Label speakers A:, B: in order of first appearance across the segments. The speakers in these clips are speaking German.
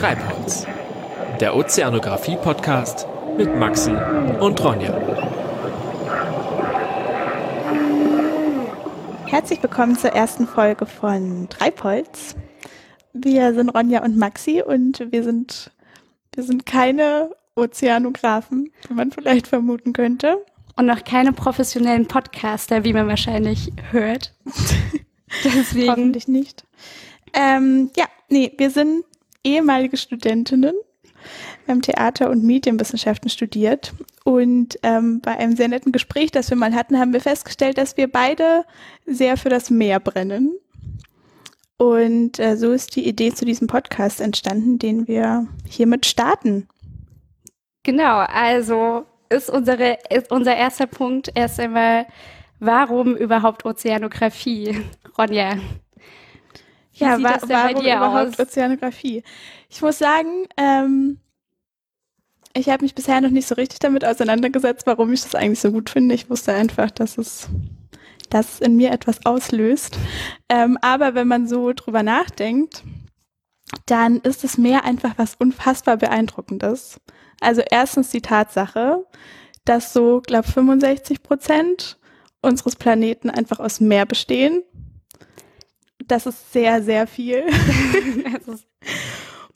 A: Treibholz, der Ozeanographie-Podcast mit Maxi und Ronja.
B: Herzlich willkommen zur ersten Folge von Treibholz. Wir sind Ronja und Maxi und wir sind, wir sind keine Ozeanographen, wie man vielleicht vermuten könnte.
C: Und noch keine professionellen Podcaster, wie man wahrscheinlich hört.
B: Deswegen. Hoffentlich nicht. Ähm, ja, nee, wir sind ehemalige Studentinnen. Haben Theater- und Medienwissenschaften studiert. Und ähm, bei einem sehr netten Gespräch, das wir mal hatten, haben wir festgestellt, dass wir beide sehr für das Meer brennen. Und äh, so ist die Idee zu diesem Podcast entstanden, den wir hiermit starten.
C: Genau, also ist, unsere, ist unser erster Punkt erst einmal, warum überhaupt Ozeanographie? Ronja.
B: Wie ja, wa warum überhaupt aus? Ozeanographie? Ich muss sagen, ähm, ich habe mich bisher noch nicht so richtig damit auseinandergesetzt, warum ich das eigentlich so gut finde. Ich wusste einfach, dass es, dass es in mir etwas auslöst. Ähm, aber wenn man so drüber nachdenkt, dann ist das Meer einfach was unfassbar beeindruckendes. Also erstens die Tatsache, dass so, glaube 65 Prozent unseres Planeten einfach aus Meer bestehen. Das ist sehr, sehr viel.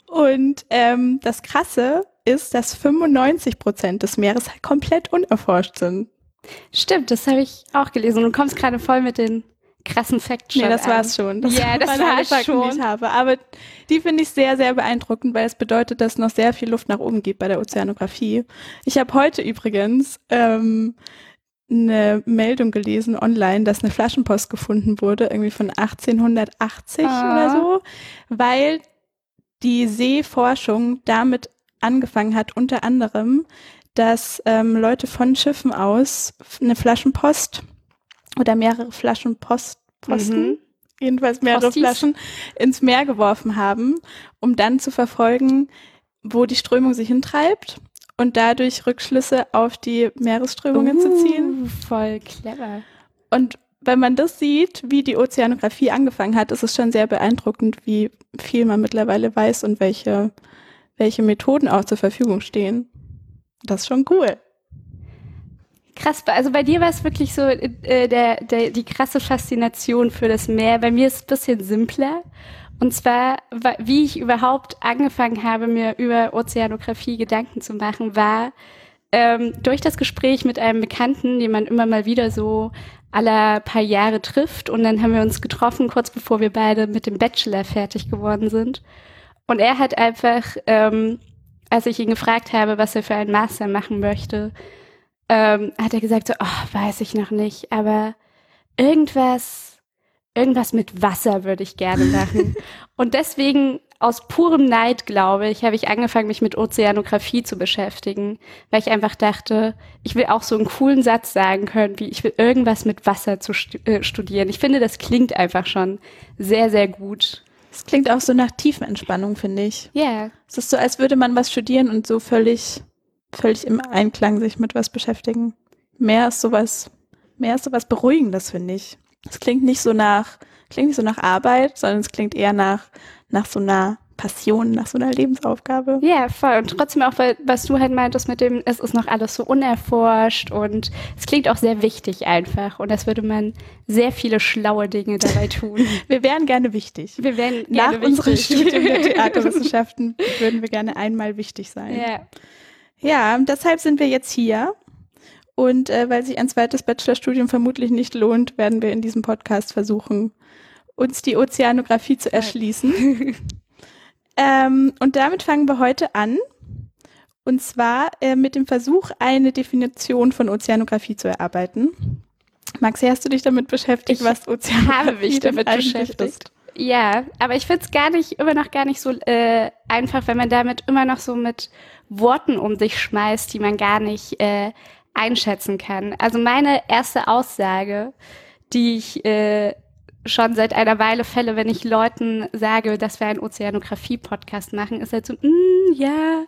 B: Und ähm, das Krasse ist, dass 95 Prozent des Meeres halt komplett unerforscht sind.
C: Stimmt, das habe ich auch gelesen. Du kommst gerade voll mit den krassen Facts
B: Nee, das war's schon. Das
C: ja, das war
B: Fakten,
C: schon.
B: Die ich habe. Aber die finde ich sehr, sehr beeindruckend, weil es bedeutet, dass es noch sehr viel Luft nach oben gibt bei der Ozeanographie. Ich habe heute übrigens ähm, eine Meldung gelesen online, dass eine Flaschenpost gefunden wurde, irgendwie von 1880 ah. oder so, weil die Seeforschung damit angefangen hat, unter anderem, dass ähm, Leute von Schiffen aus eine Flaschenpost oder mehrere Flaschen Post, Posten, mhm. jedenfalls mehrere Postis. Flaschen ins Meer geworfen haben, um dann zu verfolgen, wo die Strömung sich hintreibt und dadurch Rückschlüsse auf die Meeresströmungen uh, zu ziehen.
C: Voll clever.
B: Und wenn man das sieht, wie die Ozeanographie angefangen hat, ist es schon sehr beeindruckend, wie viel man mittlerweile weiß und welche, welche Methoden auch zur Verfügung stehen. Das ist schon cool.
C: Krass, also bei dir war es wirklich so äh, der, der, die krasse Faszination für das Meer. Bei mir ist es ein bisschen simpler. Und zwar, wie ich überhaupt angefangen habe, mir über Ozeanographie Gedanken zu machen, war ähm, durch das Gespräch mit einem Bekannten, den man immer mal wieder so aller paar Jahre trifft. Und dann haben wir uns getroffen, kurz bevor wir beide mit dem Bachelor fertig geworden sind. Und er hat einfach, ähm, als ich ihn gefragt habe, was er für einen Master machen möchte, ähm, hat er gesagt so, oh, weiß ich noch nicht, aber irgendwas, irgendwas mit Wasser würde ich gerne machen. und deswegen aus purem Neid, glaube ich, habe ich angefangen, mich mit Ozeanographie zu beschäftigen, weil ich einfach dachte, ich will auch so einen coolen Satz sagen können, wie ich will irgendwas mit Wasser zu äh, studieren. Ich finde, das klingt einfach schon sehr, sehr gut.
B: Es klingt auch so nach Tiefenentspannung, finde ich.
C: Ja. Yeah.
B: Es ist so, als würde man was studieren und so völlig völlig im Einklang sich mit was beschäftigen. Mehr ist sowas, mehr ist sowas Beruhigendes, finde ich. Es klingt nicht so nach, klingt nicht so nach Arbeit, sondern es klingt eher nach, nach so einer Passion, nach so einer Lebensaufgabe.
C: Ja, voll. Und trotzdem auch, weil, was du halt meintest mit dem, es ist noch alles so unerforscht und es klingt auch sehr wichtig einfach. Und das würde man sehr viele schlaue Dinge dabei tun.
B: wir wären gerne wichtig.
C: Wir wären
B: gerne Nach unserem Studium der Theaterwissenschaften würden wir gerne einmal wichtig sein.
C: Ja.
B: Ja, deshalb sind wir jetzt hier. Und äh, weil sich ein zweites Bachelorstudium vermutlich nicht lohnt, werden wir in diesem Podcast versuchen, uns die Ozeanographie zu erschließen. ähm, und damit fangen wir heute an. Und zwar äh, mit dem Versuch, eine Definition von Ozeanographie zu erarbeiten. Maxi, hast du dich damit beschäftigt,
C: ich
B: was Ozeanographie
C: habe mich damit beschäftigt. Ist? Ja, aber ich finde es gar nicht, immer noch gar nicht so äh, einfach, wenn man damit immer noch so mit Worten um sich schmeißt, die man gar nicht äh, einschätzen kann. Also meine erste Aussage, die ich äh, schon seit einer Weile fälle, wenn ich Leuten sage, dass wir einen Ozeanographie-Podcast machen, ist halt so, mm, ja,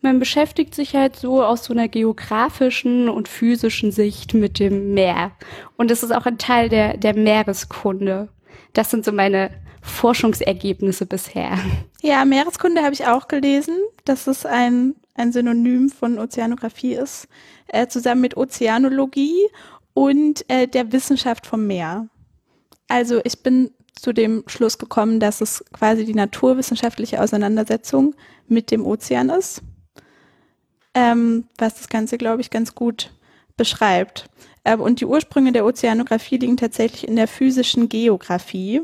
C: man beschäftigt sich halt so aus so einer geografischen und physischen Sicht mit dem Meer. Und es ist auch ein Teil der, der Meereskunde. das sind so meine Forschungsergebnisse bisher.
B: Ja, Meereskunde habe ich auch gelesen, dass es ein, ein Synonym von Ozeanographie ist, äh, zusammen mit Ozeanologie und äh, der Wissenschaft vom Meer. Also ich bin zu dem Schluss gekommen, dass es quasi die naturwissenschaftliche Auseinandersetzung mit dem Ozean ist, ähm, was das Ganze, glaube ich, ganz gut beschreibt. Äh, und die Ursprünge der Ozeanographie liegen tatsächlich in der physischen Geographie,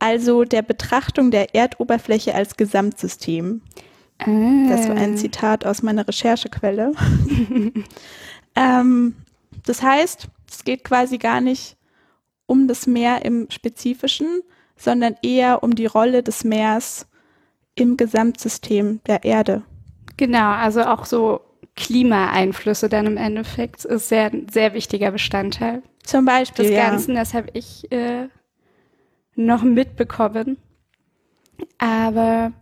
B: also der Betrachtung der Erdoberfläche als Gesamtsystem.
C: Ah.
B: Das war ein Zitat aus meiner Recherchequelle. ähm, das heißt, es geht quasi gar nicht um das Meer im Spezifischen, sondern eher um die Rolle des Meers im Gesamtsystem der Erde.
C: Genau, also auch so Klimaeinflüsse dann im Endeffekt ist sehr, sehr wichtiger Bestandteil
B: Zum Beispiel.
C: des. Ganzen. Das habe ich äh, noch mitbekommen. Aber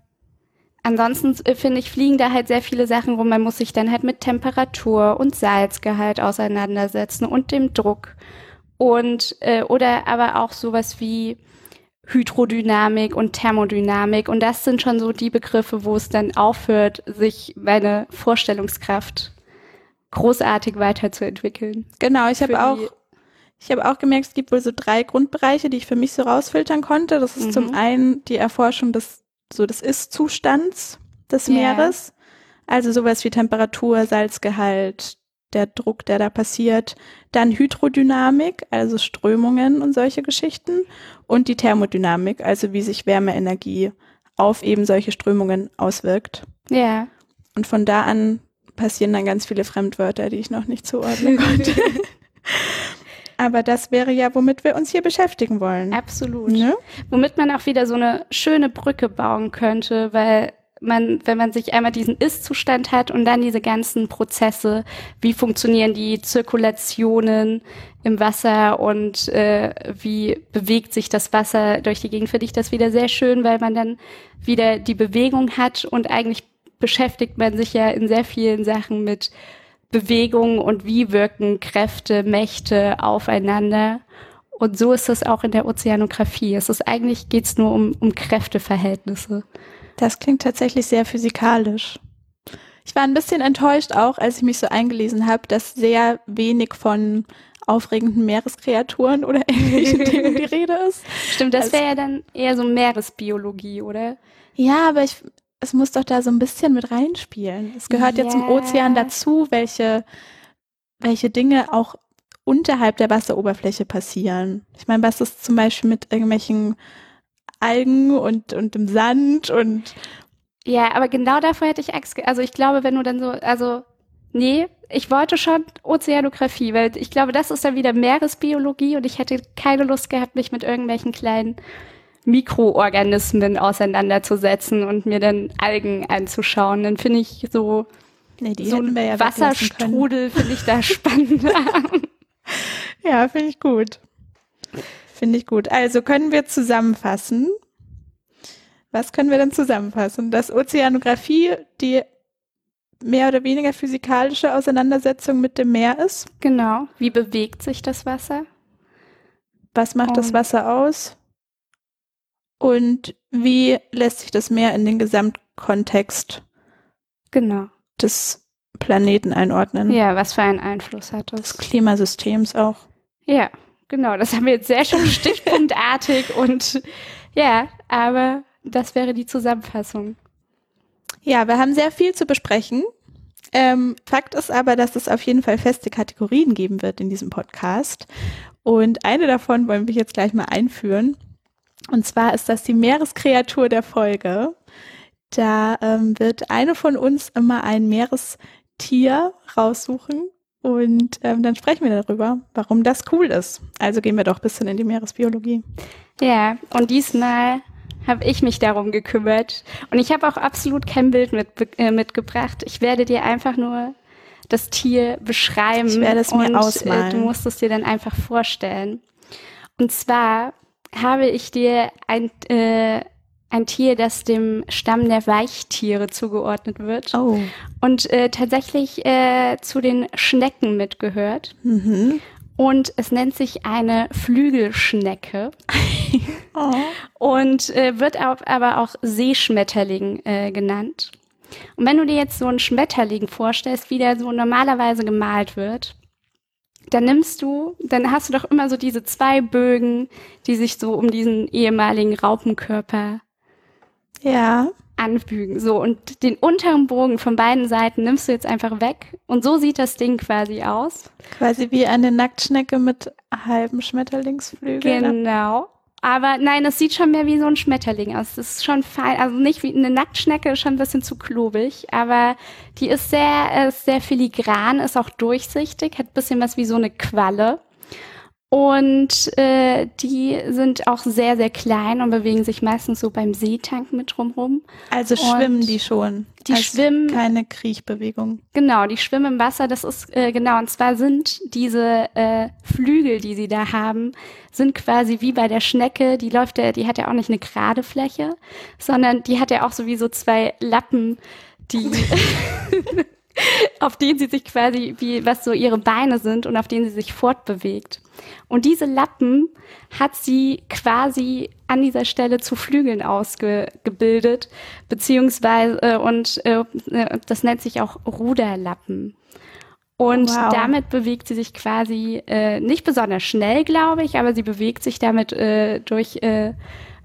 C: ansonsten äh, finde ich, fliegen da halt sehr viele Sachen rum. Man muss sich dann halt mit Temperatur und Salzgehalt auseinandersetzen und dem Druck. Und äh, oder aber auch sowas wie Hydrodynamik und Thermodynamik. Und das sind schon so die Begriffe, wo es dann aufhört, sich meine Vorstellungskraft großartig weiterzuentwickeln.
B: Genau, ich habe auch, ich habe auch gemerkt, es gibt wohl so drei Grundbereiche, die ich für mich so rausfiltern konnte. Das ist
C: Mhm.
B: zum einen die Erforschung des, so des Ist-Zustands des
C: Ja.
B: Meeres. Also sowas wie Temperatur, Salzgehalt, der Druck, der da passiert. Dann Hydrodynamik, also Strömungen und solche Geschichten. Und die Thermodynamik, also wie sich Wärmeenergie auf eben solche Strömungen auswirkt.
C: Ja.
B: Und von da an passieren dann ganz viele Fremdwörter, die ich noch nicht zuordnen konnte. Aber das wäre ja, womit wir uns hier beschäftigen wollen.
C: Absolut.
B: Ne?
C: Womit man auch wieder so eine schöne Brücke bauen könnte, weil man, wenn man sich einmal diesen Ist-Zustand hat und dann diese ganzen Prozesse, wie funktionieren die Zirkulationen im Wasser und äh, wie bewegt sich das Wasser durch die Gegend, finde ich das wieder sehr schön, weil man dann wieder die Bewegung hat und eigentlich beschäftigt man sich ja in sehr vielen Sachen mit Bewegung und wie wirken Kräfte, Mächte aufeinander. Und so ist es auch in der Ozeanographie. Es ist eigentlich geht's nur um, um Kräfteverhältnisse.
B: Das klingt tatsächlich sehr physikalisch. Ich war ein bisschen enttäuscht auch, als ich mich so eingelesen habe, dass sehr wenig von aufregenden Meereskreaturen oder ähnlichen Dingen die Rede ist.
C: Stimmt, das
B: Also-
C: wäre ja dann eher so Meeresbiologie, oder?
B: Ja, aber ich, es muss doch da so ein bisschen mit reinspielen. Es gehört ja, zum. Ozean dazu, welche, welche Dinge auch unterhalb der Wasseroberfläche passieren. Ich meine, was ist zum Beispiel mit irgendwelchen Algen und, und dem Sand und
C: Ja, aber genau davor hätte ich Angst. Also ich glaube, wenn du dann so, also nee, ich wollte schon Ozeanographie, weil ich glaube, das ist dann wieder Meeresbiologie und ich hätte keine Lust gehabt, mich mit irgendwelchen kleinen Mikroorganismen auseinanderzusetzen und mir dann Algen anzuschauen. Dann finde ich so,
B: nee,
C: so
B: hätten
C: ein
B: wir ja.
C: Wasserstrudel finde ich da spannender.
B: Ja, finde ich gut. Finde ich gut. Also können wir zusammenfassen. Was können wir denn zusammenfassen? Dass Ozeanographie die mehr oder weniger physikalische Auseinandersetzung mit dem Meer ist.
C: genau. Wie bewegt sich das Wasser?
B: Was macht das
C: Und-
B: Wasser aus? Und wie lässt sich das Meer in den Gesamtkontext
C: Genau.
B: des Planeten einordnen?
C: Ja, was für einen Einfluss hat
B: Des
C: das?
B: Klimasystems auch.
C: Ja, genau. Das haben wir jetzt sehr schön stichpunktartig und ja, aber das wäre die Zusammenfassung.
B: Ja, wir haben sehr viel zu besprechen. Ähm, Fakt ist aber, dass es auf jeden Fall feste Kategorien geben wird in diesem Podcast. Und eine davon wollen wir jetzt gleich mal einführen. Und zwar ist das die Meereskreatur der Folge. Da ähm, wird eine von uns immer ein Meerestier raussuchen und ähm, dann sprechen wir darüber, warum das cool ist. Also gehen wir doch ein bisschen in die Meeresbiologie.
C: Ja, und diesmal habe ich mich darum gekümmert. Und ich habe auch absolut kein Bild mit, äh, mitgebracht. Ich werde dir einfach nur das Tier beschreiben.
B: Ich werde es mir
C: und,
B: ausmalen.
C: Äh, du musst es dir dann einfach vorstellen. Und zwar habe ich dir ein, äh, ein Tier, das dem Stamm der Weichtiere zugeordnet wird
B: Oh.
C: und äh, tatsächlich äh, zu den Schnecken mitgehört.
B: Mhm.
C: Und es nennt sich eine Flügelschnecke
B: Oh.
C: und äh, wird auch, aber auch Seeschmetterling äh, genannt. Und wenn du dir jetzt so einen Schmetterling vorstellst, wie der so normalerweise gemalt wird, dann nimmst du, dann hast du doch immer so diese zwei Bögen, die sich so um diesen ehemaligen Raupenkörper
B: Ja.
C: anfügen. So, und den unteren Bogen von beiden Seiten nimmst du jetzt einfach weg. Und so sieht das Ding quasi aus.
B: Quasi wie eine Nacktschnecke mit halben Schmetterlingsflügeln.
C: Genau. Aber nein, es sieht schon mehr wie so ein Schmetterling aus. Das ist schon fein. Also nicht wie eine Nacktschnecke, ist schon ein bisschen zu klobig. Aber die ist sehr, ist sehr filigran, ist auch durchsichtig, hat bisschen was wie so eine Qualle. Und äh, die sind auch sehr, sehr klein und bewegen sich meistens so beim Seetank mit drumrum.
B: Also
C: Und
B: schwimmen die schon.
C: die
B: Also
C: schwimmen-
B: Keine Kriechbewegung.
C: Genau, die schwimmen im Wasser. Das ist äh, genau, und zwar sind diese äh, Flügel, die sie da haben, sind quasi wie bei der Schnecke. Die läuft ja, die hat ja auch nicht eine gerade Fläche, sondern die hat ja auch sowieso zwei Lappen, die auf denen sie sich quasi wie was so ihre Beine sind und auf denen sie sich fortbewegt. Und diese Lappen hat sie quasi an dieser Stelle zu Flügeln ausgebildet, beziehungsweise äh, und äh, das nennt sich auch Ruderlappen. Und
B: Wow.
C: damit bewegt sie sich quasi äh, nicht besonders schnell, glaube ich, aber sie bewegt sich damit äh, durch äh,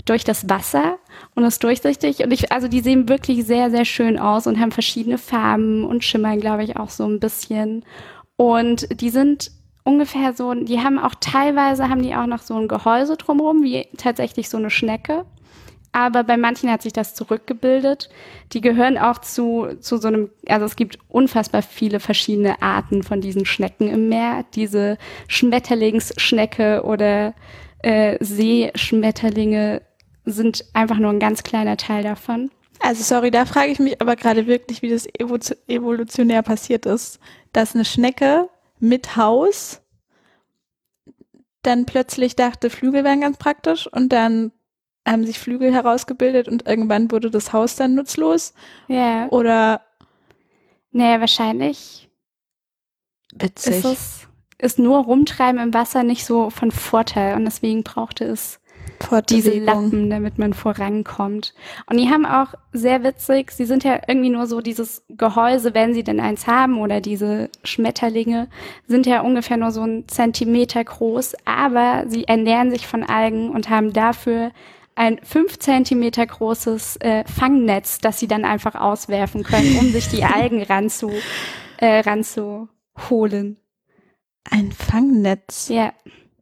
C: durch das Wasser und ist durchsichtig. Und ich, also die sehen wirklich sehr, sehr schön aus und haben verschiedene Farben und schimmern, glaube ich, auch so ein bisschen. Und die sind ungefähr so, die haben auch teilweise haben die auch noch so ein Gehäuse drumherum, wie tatsächlich so eine Schnecke. Aber bei manchen hat sich das zurückgebildet. Die gehören auch zu, zu so einem, also es gibt unfassbar viele verschiedene Arten von diesen Schnecken im Meer. Diese Schmetterlingsschnecke oder äh, Seeschmetterlinge sind einfach nur ein ganz kleiner Teil davon.
B: Also sorry, da frage ich mich aber gerade wirklich, wie das evo evolutionär passiert ist, dass eine Schnecke mit Haus dann plötzlich dachte, Flügel wären ganz praktisch und dann haben sich Flügel herausgebildet und irgendwann wurde das Haus dann nutzlos
C: Ja.
B: oder
C: Naja, wahrscheinlich
B: witzig.
C: ist es, ist nur Rumtreiben im Wasser nicht so von Vorteil und deswegen brauchte es diese. Lappen, damit man vorankommt. Und die haben auch sehr witzig, sie sind ja irgendwie nur so dieses Gehäuse, wenn sie denn eins haben, oder diese Schmetterlinge, sind ja ungefähr nur so ein Zentimeter groß, aber sie ernähren sich von Algen und haben dafür ein fünf Zentimeter großes äh, Fangnetz, das sie dann einfach auswerfen können, um sich die Algen ranzu, äh, ranzuholen.
B: Ein Fangnetz,
C: Ja.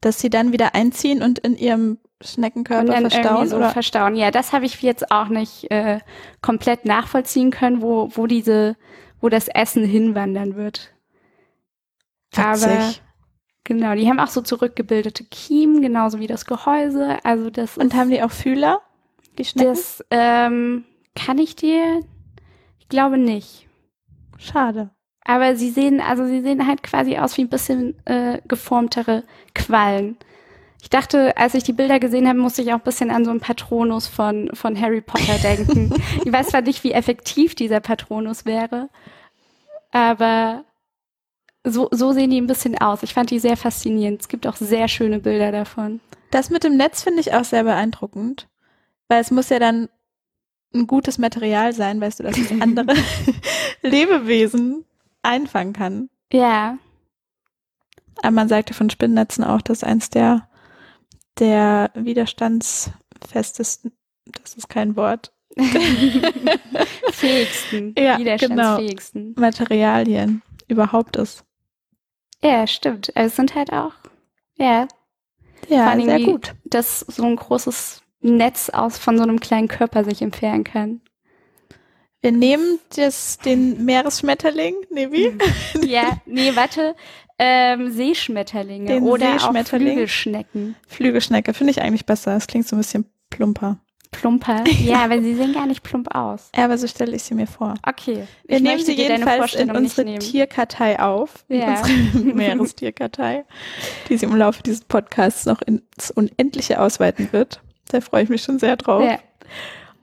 B: das sie dann wieder einziehen und in ihrem Schneckenkörper
C: und dann
B: verstauen
C: so
B: oder
C: verstauen. Ja, das habe ich jetzt auch nicht äh, komplett nachvollziehen können, wo, wo diese, wo das Essen hinwandern wird. Aber genau, die haben auch so zurückgebildete Kiemen, genauso wie das Gehäuse. Also das
B: Und haben die auch Fühler? Die Schnecken?
C: das ähm, kann ich dir, ich glaube nicht.
B: Schade.
C: Aber sie sehen, also sie sehen halt quasi aus wie ein bisschen äh, geformtere Quallen. Ich dachte, als ich die Bilder gesehen habe, musste ich auch ein bisschen an so einen Patronus von, von Harry Potter denken. ich weiß zwar nicht, wie effektiv dieser Patronus wäre, aber so, so sehen die ein bisschen aus. Ich fand die sehr faszinierend. Es gibt auch sehr schöne Bilder davon.
B: Das mit dem Netz finde ich auch sehr beeindruckend, weil es muss ja dann ein gutes Material sein, weißt du, dass es andere Lebewesen einfangen kann.
C: Ja,
B: Aber man sagte von Spinnnetzen auch, dass eins der, der widerstandsfestesten, das ist kein Wort,
C: fähigsten,
B: Ja,
C: widerstandsfähigsten.
B: Materialien überhaupt ist.
C: Ja, stimmt. Also Es sind halt auch, ja,
B: Ja, sehr gut.
C: dass so ein großes Netz aus von so einem kleinen Körper sich entfernen kann.
B: Wir nehmen das, den Meeresschmetterling, nee, wie?
C: Ja, nee, warte. Ähm, Seeschmetterlinge
B: Den
C: oder
B: Seeschmetterling?
C: auch Flügelschnecken.
B: Flügelschnecke finde ich eigentlich besser. Das klingt so ein bisschen plumper.
C: Plumper. Ja, aber sie sehen gar nicht plump aus.
B: Ja, aber so stelle ich sie mir vor.
C: Okay.
B: Wir
C: ich
B: nehmen sie jedenfalls in unsere. Tierkartei auf. In
C: Ja.
B: unsere Meerestierkartei, die sie im Laufe dieses Podcasts noch ins Unendliche ausweiten wird. Da freue ich mich schon sehr drauf.
C: Ja.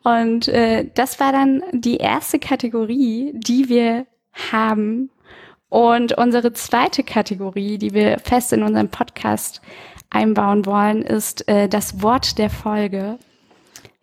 C: Und äh, das war dann die erste Kategorie, die wir haben. Und unsere zweite Kategorie, die wir fest in unserem Podcast einbauen wollen, ist äh, das Wort der Folge.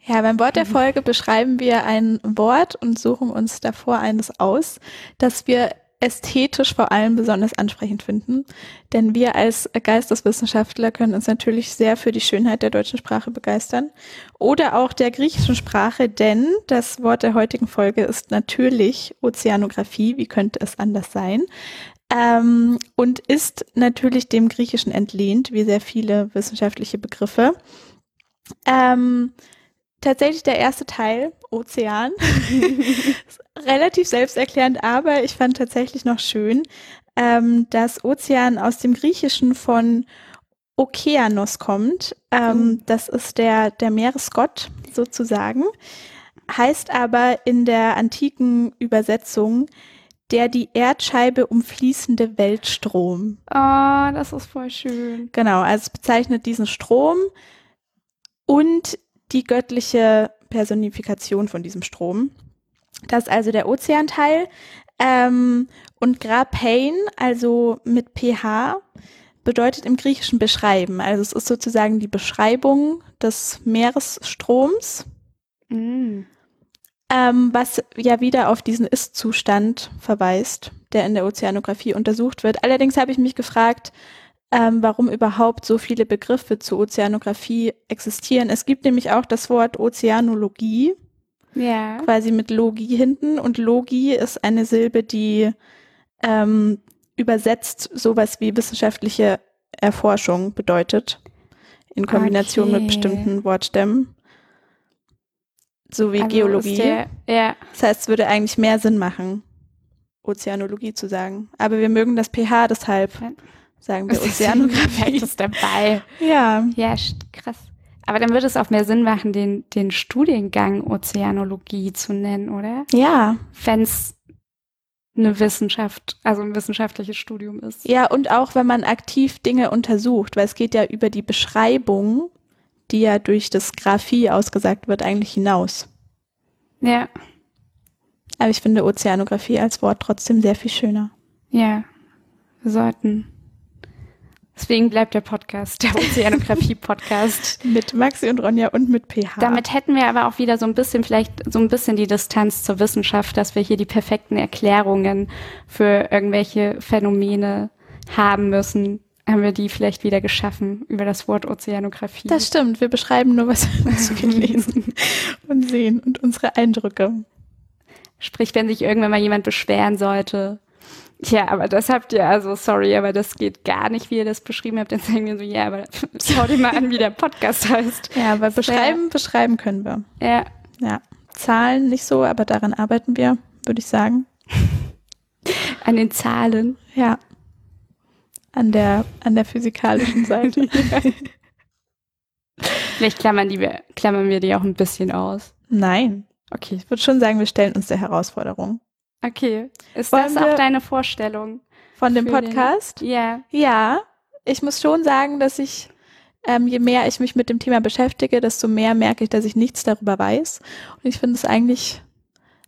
B: Ja, beim Wort der Folge beschreiben wir ein Wort und suchen uns davor eines aus, das wir ästhetisch vor allem besonders ansprechend finden. Denn wir als Geisteswissenschaftler können uns natürlich sehr für die Schönheit der deutschen Sprache begeistern oder auch der griechischen Sprache, denn das Wort der heutigen Folge ist natürlich Ozeanographie. Wie könnte es anders sein? Ähm, und ist natürlich dem Griechischen entlehnt, wie sehr viele wissenschaftliche Begriffe. Ähm, tatsächlich der erste Teil, Ozean. Relativ selbsterklärend, aber ich fand tatsächlich noch schön, ähm, dass Ozean aus dem Griechischen von Okeanos kommt. Ähm, mhm. Das ist der, der Meeresgott sozusagen. Heißt aber in der antiken Übersetzung der die Erdscheibe umfließende Weltstrom.
C: Ah, oh, das ist voll schön.
B: Genau, also es bezeichnet diesen Strom und die göttliche Personifikation von diesem Strom. Das ist also der Ozeanteil. Ähm, und Grapein, also mit pH, bedeutet im Griechischen beschreiben. Also es ist sozusagen die Beschreibung des Meeresstroms, mm. ähm, was ja wieder auf diesen Ist-Zustand verweist, der in der Ozeanographie untersucht wird. Allerdings habe ich mich gefragt, ähm, warum überhaupt so viele Begriffe zur Ozeanographie existieren. Es gibt nämlich auch das Wort Ozeanologie, ja. quasi mit Logie hinten. Und Logie ist eine Silbe, die ähm, übersetzt sowas wie wissenschaftliche Erforschung bedeutet, in Kombination okay. mit bestimmten Wortstämmen. So wie also Geologie. Der, ja. Das heißt, es würde eigentlich mehr Sinn machen, Ozeanologie zu sagen. Aber wir mögen das pH deshalb sagen wir Ozeanographie.
C: ist dabei.
B: Ja.
C: Ja, krass. Aber dann würde es auch mehr Sinn machen, den, den Studiengang Ozeanologie zu nennen, oder?
B: Ja.
C: Wenn es eine Wissenschaft, also ein wissenschaftliches Studium ist.
B: Ja, und auch wenn man aktiv Dinge untersucht, weil es geht ja über die Beschreibung, die ja durch das Graphie ausgesagt wird, eigentlich hinaus.
C: Ja.
B: Aber ich finde Ozeanographie als Wort trotzdem sehr viel schöner.
C: Ja, wir sollten Deswegen bleibt der Podcast, der Ozeanographie-Podcast.
B: mit Maxi und Ronja und mit PH.
C: Damit hätten wir aber auch wieder so ein bisschen, vielleicht so ein bisschen die Distanz zur Wissenschaft, dass wir hier die perfekten Erklärungen für irgendwelche Phänomene haben müssen. Haben wir die vielleicht wieder geschaffen über das Wort Ozeanographie.
B: Das stimmt. Wir beschreiben nur, was wir dazu gelesen und sehen und unsere Eindrücke.
C: Sprich, wenn sich irgendwann mal jemand beschweren sollte, ja, aber das habt ihr, also sorry, aber das geht gar nicht, wie ihr das beschrieben habt. Dann sagen wir so, ja, aber schau dir mal an, wie der Podcast heißt.
B: Ja, aber beschreiben, ja. beschreiben können wir.
C: Ja.
B: Ja. Zahlen nicht so, aber daran arbeiten wir, würde ich sagen.
C: An den Zahlen.
B: Ja. An der, an der physikalischen Seite.
C: Vielleicht klammern, die klammern wir die auch ein bisschen aus.
B: Nein. Okay, ich würde schon sagen, wir stellen uns der Herausforderung.
C: Okay. Ist Wollen das auch deine Vorstellung?
B: Von dem Podcast?
C: Ja.
B: Ja. Ich muss schon sagen, dass ich, ähm, je mehr ich mich mit dem Thema beschäftige, desto mehr merke ich, dass ich nichts darüber weiß. Und ich finde es eigentlich,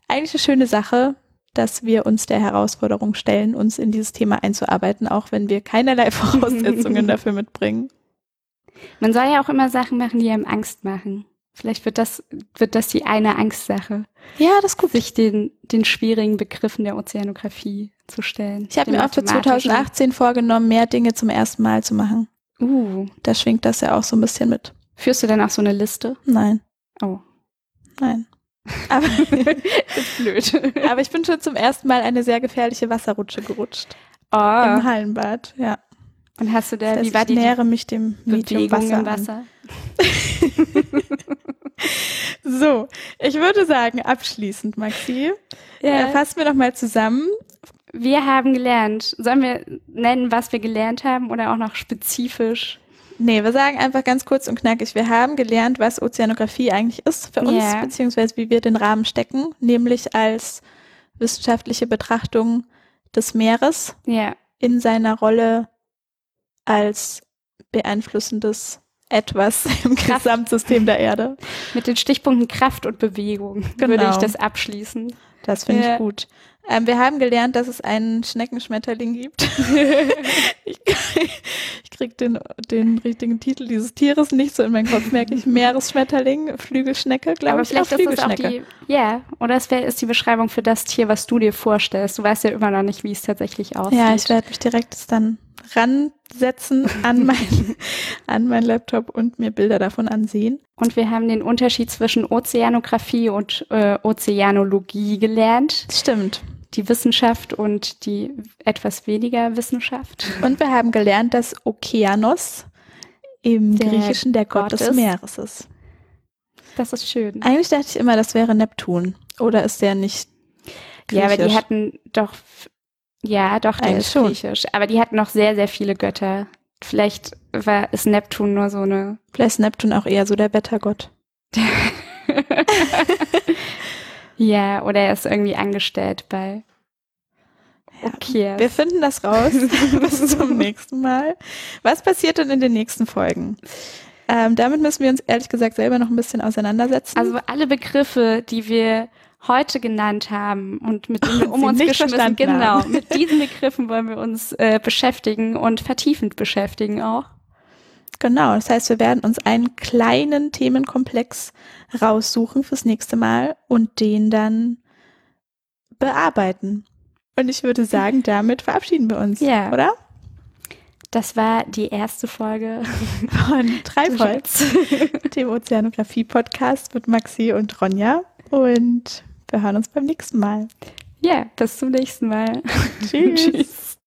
B: eigentlich eine schöne Sache, dass wir uns der Herausforderung stellen, uns in dieses Thema einzuarbeiten, auch wenn wir keinerlei Voraussetzungen dafür mitbringen.
C: Man soll ja auch immer Sachen machen, die einem Angst machen. Vielleicht wird das, wird das die eine Angstsache.
B: Ja, das ist gut.
C: Sich den, den schwierigen Begriffen der Ozeanographie zu stellen.
B: Ich habe mir auch für 2018 vorgenommen, mehr Dinge zum ersten Mal zu machen.
C: Uh.
B: Da schwingt das ja auch so ein bisschen mit.
C: Führst du dann auch so eine Liste?
B: Nein.
C: Oh.
B: Nein.
C: Aber ist blöd.
B: Aber ich bin schon zum ersten Mal eine sehr gefährliche Wasserrutsche gerutscht.
C: Oh.
B: Im Hallenbad, ja.
C: Und hast du da,
B: das heißt,
C: wie war
B: ich
C: die
B: nähere mich dem Medium Wasser,
C: im Wasser?
B: so, ich würde sagen, abschließend, Maxi, ja. äh, fassen wir noch mal zusammen.
C: Wir haben gelernt. Sollen wir nennen, was wir gelernt haben oder auch noch spezifisch?
B: Nee, wir sagen einfach ganz kurz und knackig. Wir haben gelernt, was Ozeanographie eigentlich ist für uns, ja. beziehungsweise wie wir den Rahmen stecken, nämlich als wissenschaftliche Betrachtung des Meeres
C: ja.
B: in seiner Rolle als beeinflussendes etwas im Kraft. Gesamtsystem der Erde.
C: Mit den Stichpunkten Kraft und Bewegung genau. würde ich das abschließen.
B: Das finde
C: Ja.
B: ich gut. Ähm, wir haben gelernt, dass es einen Schneckenschmetterling gibt. ich, ich krieg den, den richtigen Titel dieses Tieres nicht so in meinen Kopf, merke ich. Meeresschmetterling, Flügelschnecke, glaube ich.
C: vielleicht
B: auch
C: ist es auch die, ja, oder es wär, ist die Beschreibung für das Tier, was du dir vorstellst. Du weißt ja immer noch nicht, wie es tatsächlich aussieht.
B: Ja, ich werde mich direkt dann ransetzen an mein, an mein Laptop und mir Bilder davon ansehen.
C: Und wir haben den Unterschied zwischen Ozeanographie und äh, Ozeanologie gelernt.
B: Stimmt.
C: Die Wissenschaft und die etwas weniger Wissenschaft.
B: Und wir haben gelernt, dass Okeanos im
C: Der
B: Griechischen der Gott,
C: Gott
B: des. Meeres ist.
C: Das ist schön.
B: Eigentlich dachte ich immer, das wäre Neptun. Oder ist der nicht
C: Ja, aber die
B: griechisch?
C: hatten doch, ja, doch, der
B: Eigentlich
C: ist
B: schon.
C: griechisch. Aber die hatten noch sehr, sehr viele Götter. Vielleicht war, ist Neptun nur so eine.
B: Vielleicht ist Neptun auch eher so der Wettergott.
C: ja, oder er ist irgendwie angestellt bei. Okay.
B: Wir finden das raus. Bis zum nächsten Mal. Was passiert denn in den nächsten Folgen? Ähm, damit müssen wir uns ehrlich gesagt selber noch ein bisschen auseinandersetzen.
C: Also alle Begriffe, die wir heute genannt haben und mit denen wir um uns geschmissen, genau, mit diesen Begriffen wollen wir uns äh, beschäftigen und vertiefend beschäftigen auch.
B: Genau, das heißt, wir werden uns einen kleinen Themenkomplex raussuchen fürs nächste Mal und den dann bearbeiten. Und ich würde sagen, damit verabschieden wir uns,
C: Ja.
B: oder?
C: Das war die erste Folge
B: Von Treibholz, dem Ozeanographie-Podcast mit Maxi und Ronja. Und wir hören uns beim nächsten Mal.
C: Ja, bis zum nächsten Mal.
B: Tschüss.
C: Tschüss.